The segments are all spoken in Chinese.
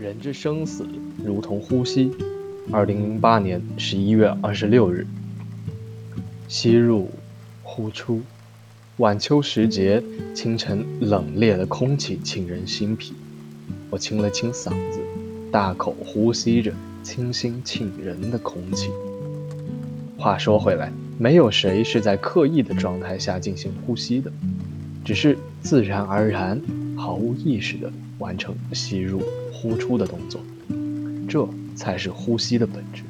人之生死如同呼吸。二零零八年十一月二十六日，吸入，呼出。晚秋时节，清晨冷冽的空气沁人心脾。我清了清嗓子，大口呼吸着清新沁人的空气。话说回来，没有谁是在刻意的状态下进行呼吸的，只是自然而然、毫无意识的完成吸入。呼出的动作，这才是呼吸的本质。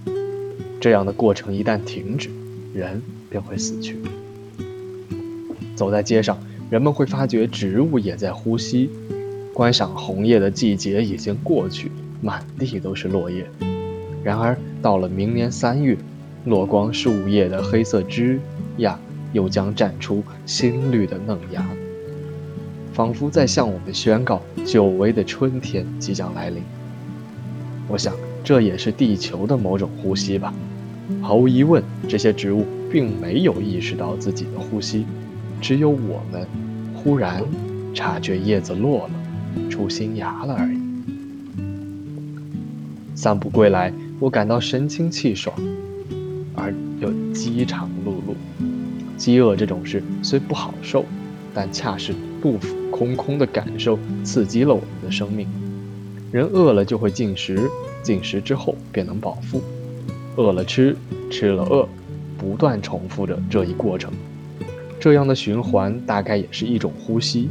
这样的过程一旦停止，人便会死去。走在街上，人们会发觉植物也在呼吸。观赏红叶的季节已经过去，满地都是落叶。然而到了明年三月，落光树叶的黑色枝桠又将绽出新绿的嫩芽。仿佛在向我们宣告，久违的春天即将来临。我想，这也是地球的某种呼吸吧。毫无疑问，这些植物并没有意识到自己的呼吸，只有我们忽然察觉叶子落了，出新芽了而已。散步归来，我感到神清气爽，而又饥肠辘辘。饥饿这种事虽不好受，但恰是杜甫。空空的感受刺激了我们的生命。人饿了就会进食，进食之后便能饱腹。饿了吃，吃了饿，不断重复着这一过程。这样的循环大概也是一种呼吸，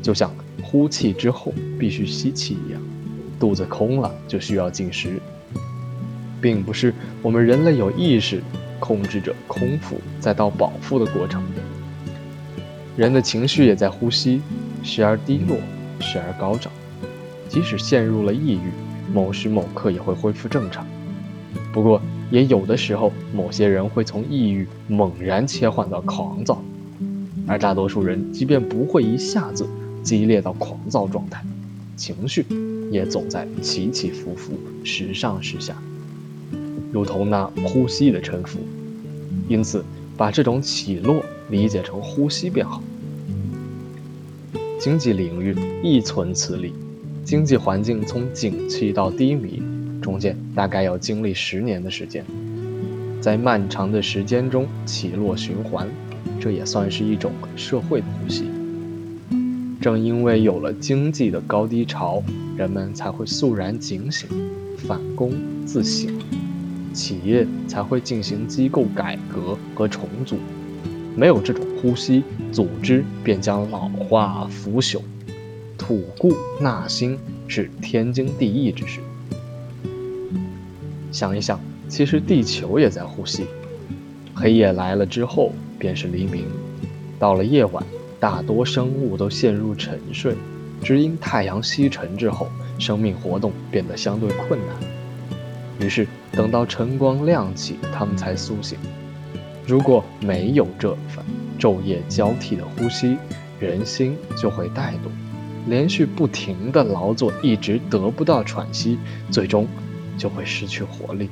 就像呼气之后必须吸气一样。肚子空了就需要进食，并不是我们人类有意识控制着空腹再到饱腹的过程。人的情绪也在呼吸。时而低落，时而高涨，即使陷入了抑郁，某时某刻也会恢复正常。不过，也有的时候，某些人会从抑郁猛然切换到狂躁，而大多数人即便不会一下子激烈到狂躁状态，情绪也总在起起伏伏，时上时下，如同那呼吸的沉浮。因此，把这种起落理解成呼吸便好。经济领域亦存此理，经济环境从景气到低迷，中间大概要经历十年的时间，在漫长的时间中起落循环，这也算是一种社会的呼吸。正因为有了经济的高低潮，人们才会肃然警醒，反躬自省，企业才会进行机构改革和重组。没有这种呼吸，组织便将老化腐朽，吐故纳新是天经地义之事。想一想，其实地球也在呼吸。黑夜来了之后，便是黎明。到了夜晚，大多生物都陷入沉睡，只因太阳西沉之后，生命活动变得相对困难。于是，等到晨光亮起，它们才苏醒。如果没有这份昼夜交替的呼吸，人心就会怠惰，连续不停的劳作，一直得不到喘息，最终就会失去活力。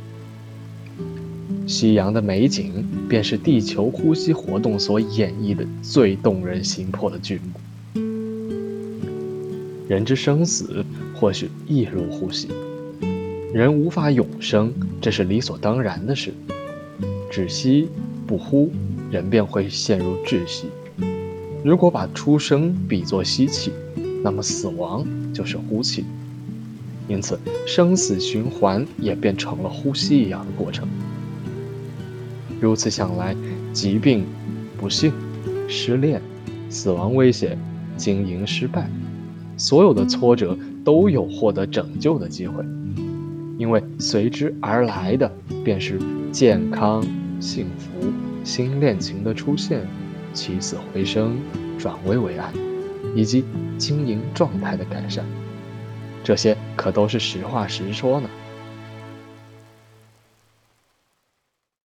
夕阳的美景，便是地球呼吸活动所演绎的最动人心魄的剧目。人之生死，或许亦如呼吸。人无法永生，这是理所当然的事。止息。不呼，人便会陷入窒息。如果把出生比作吸气，那么死亡就是呼气。因此，生死循环也变成了呼吸一样的过程。如此想来，疾病、不幸、失恋、死亡威胁、经营失败，所有的挫折都有获得拯救的机会，因为随之而来的便是健康。幸福、新恋情的出现、起死回生、转危为安，以及经营状态的改善。这些可都是实话实说呢。